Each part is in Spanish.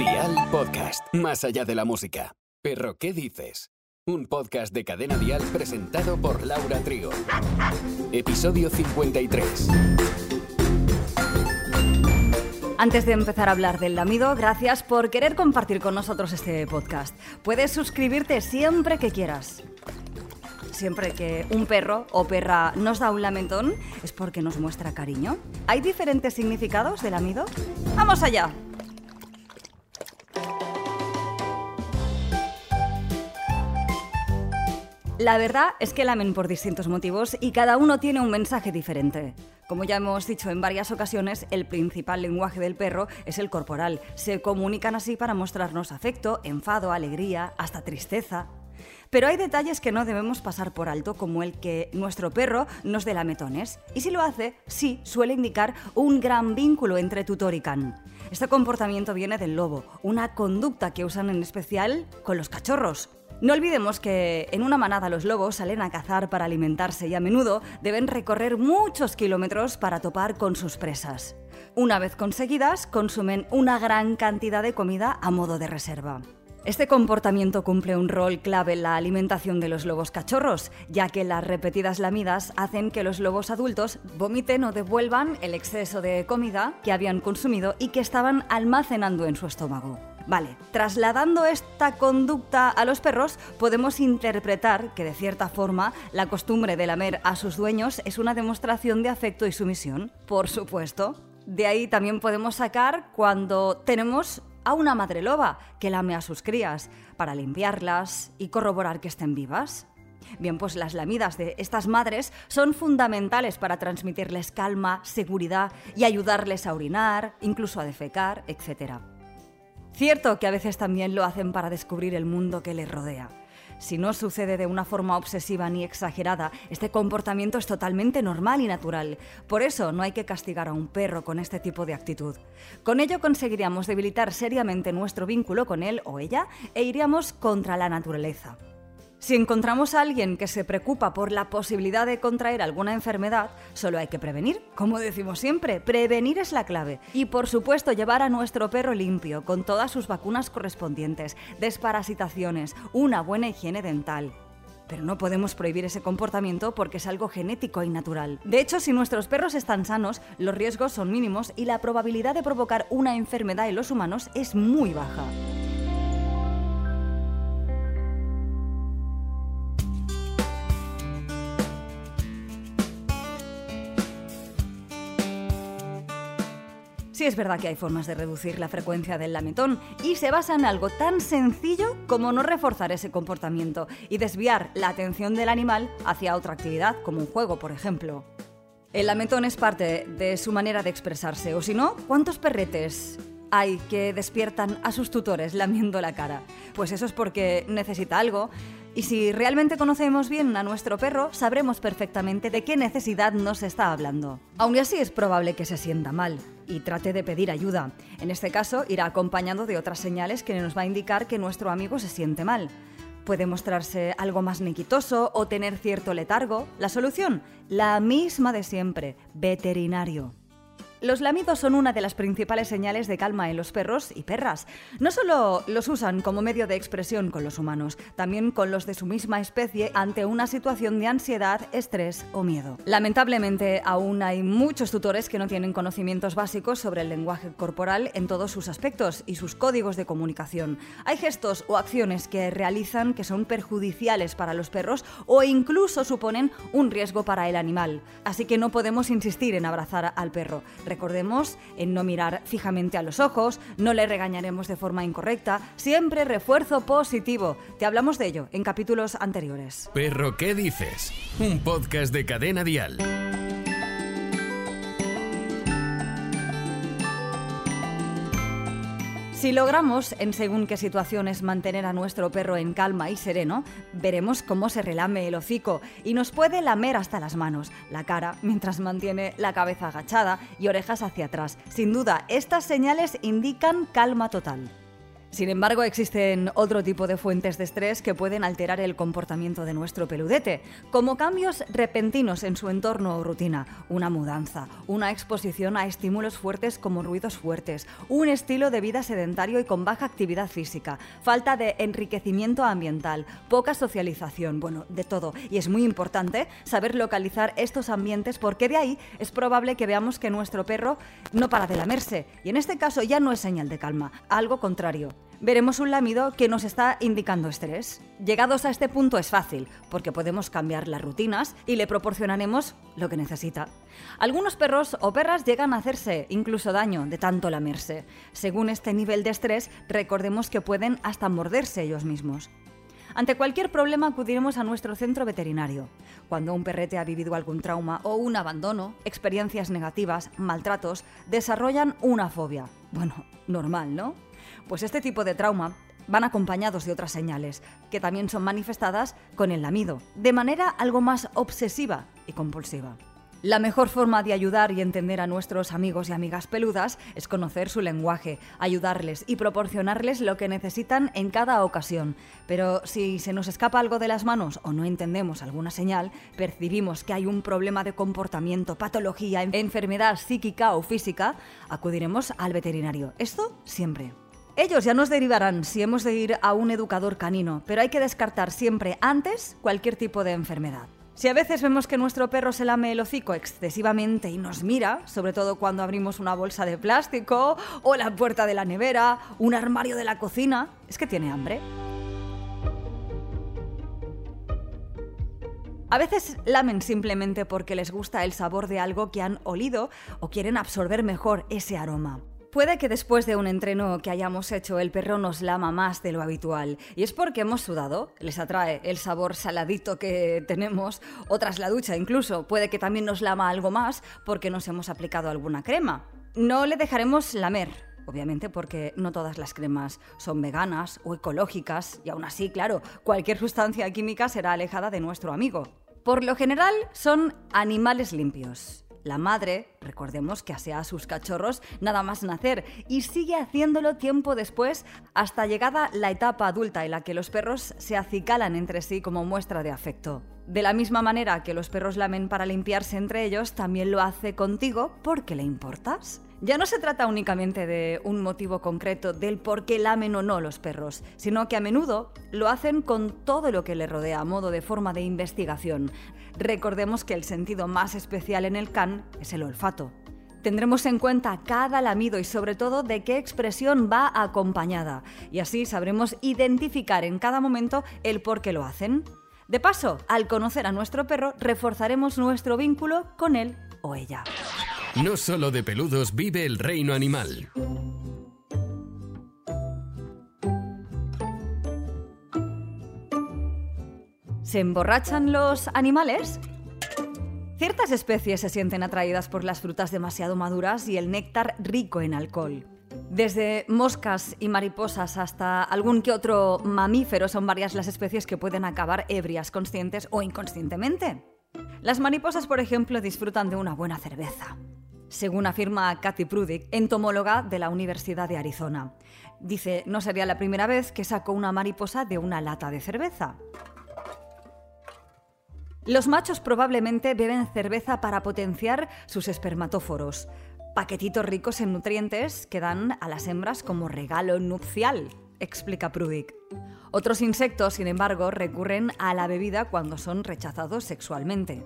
Dial Podcast. Más allá de la música. Perro, ¿qué dices? Un podcast de Cadena Dial presentado por Laura Trigo. Episodio 53. Antes de empezar a hablar del lamido, gracias por querer compartir con nosotros este podcast. Puedes suscribirte siempre que quieras. Siempre que un perro o perra nos da un lamentón es porque nos muestra cariño. ¿Hay diferentes significados del lamido? ¡Vamos allá! La verdad es que lamen por distintos motivos y cada uno tiene un mensaje diferente. Como ya hemos dicho en varias ocasiones, el principal lenguaje del perro es el corporal. Se comunican así para mostrarnos afecto, enfado, alegría, hasta tristeza. Pero hay detalles que no debemos pasar por alto, como el que nuestro perro nos dé lametones. Y si lo hace, sí, suele indicar un gran vínculo entre tutor y can. Este comportamiento viene del lobo, una conducta que usan en especial con los cachorros. No olvidemos que en una manada los lobos salen a cazar para alimentarse y a menudo deben recorrer muchos kilómetros para topar con sus presas. Una vez conseguidas, consumen una gran cantidad de comida a modo de reserva. Este comportamiento cumple un rol clave en la alimentación de los lobos cachorros, ya que las repetidas lamidas hacen que los lobos adultos vomiten o devuelvan el exceso de comida que habían consumido y que estaban almacenando en su estómago. Vale, trasladando esta conducta a los perros, podemos interpretar que de cierta forma la costumbre de lamer a sus dueños es una demostración de afecto y sumisión. Por supuesto. De ahí también podemos sacar cuando tenemos a una madre loba que lame a sus crías para limpiarlas y corroborar que estén vivas. Bien, pues las lamidas de estas madres son fundamentales para transmitirles calma, seguridad y ayudarles a orinar, incluso a defecar, etc. Cierto que a veces también lo hacen para descubrir el mundo que les rodea. Si no sucede de una forma obsesiva ni exagerada, este comportamiento es totalmente normal y natural. Por eso no hay que castigar a un perro con este tipo de actitud. Con ello conseguiríamos debilitar seriamente nuestro vínculo con él o ella e iríamos contra la naturaleza. Si encontramos a alguien que se preocupa por la posibilidad de contraer alguna enfermedad, solo hay que prevenir. Como decimos siempre, prevenir es la clave. Y por supuesto llevar a nuestro perro limpio, con todas sus vacunas correspondientes, desparasitaciones, una buena higiene dental. Pero no podemos prohibir ese comportamiento porque es algo genético y natural. De hecho, si nuestros perros están sanos, los riesgos son mínimos y la probabilidad de provocar una enfermedad en los humanos es muy baja. Sí es verdad que hay formas de reducir la frecuencia del lametón y se basa en algo tan sencillo como no reforzar ese comportamiento y desviar la atención del animal hacia otra actividad, como un juego, por ejemplo. El lametón es parte de su manera de expresarse, o si no, ¿cuántos perretes hay que despiertan a sus tutores lamiendo la cara? Pues eso es porque necesita algo y si realmente conocemos bien a nuestro perro, sabremos perfectamente de qué necesidad nos está hablando. Aún así es probable que se sienta mal y trate de pedir ayuda. En este caso, irá acompañado de otras señales que nos va a indicar que nuestro amigo se siente mal. Puede mostrarse algo más nequitoso o tener cierto letargo. La solución, la misma de siempre, veterinario. Los lamidos son una de las principales señales de calma en los perros y perras. No solo los usan como medio de expresión con los humanos, también con los de su misma especie ante una situación de ansiedad, estrés o miedo. Lamentablemente, aún hay muchos tutores que no tienen conocimientos básicos sobre el lenguaje corporal en todos sus aspectos y sus códigos de comunicación. Hay gestos o acciones que realizan que son perjudiciales para los perros o incluso suponen un riesgo para el animal. Así que no podemos insistir en abrazar al perro. Recordemos en no mirar fijamente a los ojos, no le regañaremos de forma incorrecta, siempre refuerzo positivo. Te hablamos de ello en capítulos anteriores. Perro, ¿qué dices? Un podcast de cadena dial. Si logramos, en según qué situaciones, mantener a nuestro perro en calma y sereno, veremos cómo se relame el hocico y nos puede lamer hasta las manos, la cara, mientras mantiene la cabeza agachada y orejas hacia atrás. Sin duda, estas señales indican calma total. Sin embargo, existen otro tipo de fuentes de estrés que pueden alterar el comportamiento de nuestro peludete, como cambios repentinos en su entorno o rutina, una mudanza, una exposición a estímulos fuertes como ruidos fuertes, un estilo de vida sedentario y con baja actividad física, falta de enriquecimiento ambiental, poca socialización, bueno, de todo. Y es muy importante saber localizar estos ambientes porque de ahí es probable que veamos que nuestro perro no para de lamerse. Y en este caso ya no es señal de calma, algo contrario veremos un lamido que nos está indicando estrés. Llegados a este punto es fácil, porque podemos cambiar las rutinas y le proporcionaremos lo que necesita. Algunos perros o perras llegan a hacerse incluso daño de tanto lamerse. Según este nivel de estrés, recordemos que pueden hasta morderse ellos mismos. Ante cualquier problema acudiremos a nuestro centro veterinario. Cuando un perrete ha vivido algún trauma o un abandono, experiencias negativas, maltratos, desarrollan una fobia. Bueno, normal, ¿no? Pues este tipo de trauma van acompañados de otras señales, que también son manifestadas con el lamido, de manera algo más obsesiva y compulsiva. La mejor forma de ayudar y entender a nuestros amigos y amigas peludas es conocer su lenguaje, ayudarles y proporcionarles lo que necesitan en cada ocasión. Pero si se nos escapa algo de las manos o no entendemos alguna señal, percibimos que hay un problema de comportamiento, patología, enfermedad psíquica o física, acudiremos al veterinario. Esto siempre. Ellos ya nos derivarán si hemos de ir a un educador canino, pero hay que descartar siempre antes cualquier tipo de enfermedad. Si a veces vemos que nuestro perro se lame el hocico excesivamente y nos mira, sobre todo cuando abrimos una bolsa de plástico o la puerta de la nevera, un armario de la cocina, es que tiene hambre. A veces lamen simplemente porque les gusta el sabor de algo que han olido o quieren absorber mejor ese aroma. Puede que después de un entreno que hayamos hecho el perro nos lama más de lo habitual y es porque hemos sudado, les atrae el sabor saladito que tenemos o tras la ducha incluso, puede que también nos lama algo más porque nos hemos aplicado alguna crema. No le dejaremos lamer, obviamente porque no todas las cremas son veganas o ecológicas y aún así, claro, cualquier sustancia química será alejada de nuestro amigo. Por lo general son animales limpios. La madre, recordemos que asea a sus cachorros nada más nacer y sigue haciéndolo tiempo después hasta llegada la etapa adulta en la que los perros se acicalan entre sí como muestra de afecto. De la misma manera que los perros lamen para limpiarse entre ellos, también lo hace contigo porque le importas. Ya no se trata únicamente de un motivo concreto del por qué lamen o no los perros, sino que a menudo lo hacen con todo lo que le rodea a modo de forma de investigación. Recordemos que el sentido más especial en el can es el olfato. Tendremos en cuenta cada lamido y sobre todo de qué expresión va acompañada, y así sabremos identificar en cada momento el por qué lo hacen. De paso, al conocer a nuestro perro, reforzaremos nuestro vínculo con él o ella. No solo de peludos vive el reino animal. ¿Se emborrachan los animales? Ciertas especies se sienten atraídas por las frutas demasiado maduras y el néctar rico en alcohol. Desde moscas y mariposas hasta algún que otro mamífero son varias las especies que pueden acabar ebrias conscientes o inconscientemente. Las mariposas, por ejemplo, disfrutan de una buena cerveza según afirma Kathy Prudick, entomóloga de la Universidad de Arizona. Dice, no sería la primera vez que sacó una mariposa de una lata de cerveza. Los machos probablemente beben cerveza para potenciar sus espermatóforos, paquetitos ricos en nutrientes que dan a las hembras como regalo nupcial, explica Prudick. Otros insectos, sin embargo, recurren a la bebida cuando son rechazados sexualmente.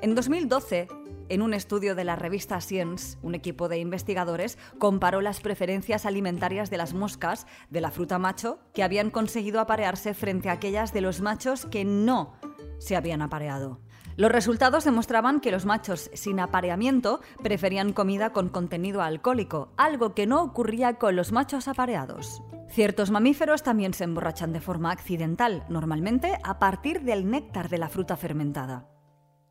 En 2012, en un estudio de la revista Science, un equipo de investigadores comparó las preferencias alimentarias de las moscas de la fruta macho que habían conseguido aparearse frente a aquellas de los machos que no se habían apareado. Los resultados demostraban que los machos sin apareamiento preferían comida con contenido alcohólico, algo que no ocurría con los machos apareados. Ciertos mamíferos también se emborrachan de forma accidental, normalmente a partir del néctar de la fruta fermentada.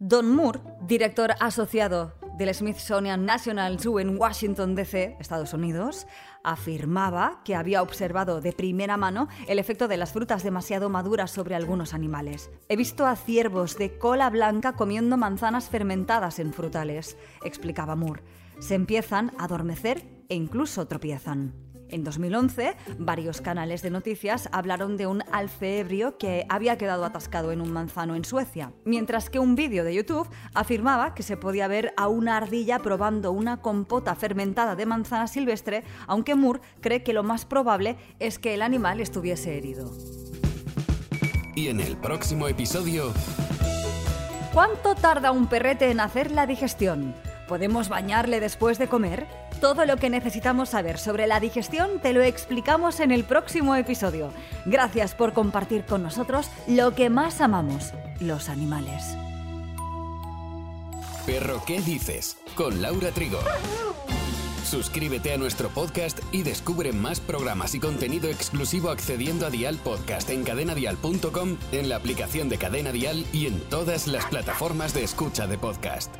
Don Moore, director asociado del Smithsonian National Zoo en Washington, D.C., Estados Unidos, afirmaba que había observado de primera mano el efecto de las frutas demasiado maduras sobre algunos animales. He visto a ciervos de cola blanca comiendo manzanas fermentadas en frutales, explicaba Moore. Se empiezan a adormecer e incluso tropiezan. En 2011, varios canales de noticias hablaron de un alce ebrio que había quedado atascado en un manzano en Suecia, mientras que un vídeo de YouTube afirmaba que se podía ver a una ardilla probando una compota fermentada de manzana silvestre, aunque Moore cree que lo más probable es que el animal estuviese herido. Y en el próximo episodio... ¿Cuánto tarda un perrete en hacer la digestión? ¿Podemos bañarle después de comer? Todo lo que necesitamos saber sobre la digestión te lo explicamos en el próximo episodio. Gracias por compartir con nosotros lo que más amamos, los animales. Perro, ¿qué dices? Con Laura Trigo. Suscríbete a nuestro podcast y descubre más programas y contenido exclusivo accediendo a Dial Podcast en cadenadial.com, en la aplicación de Cadena Dial y en todas las plataformas de escucha de podcast.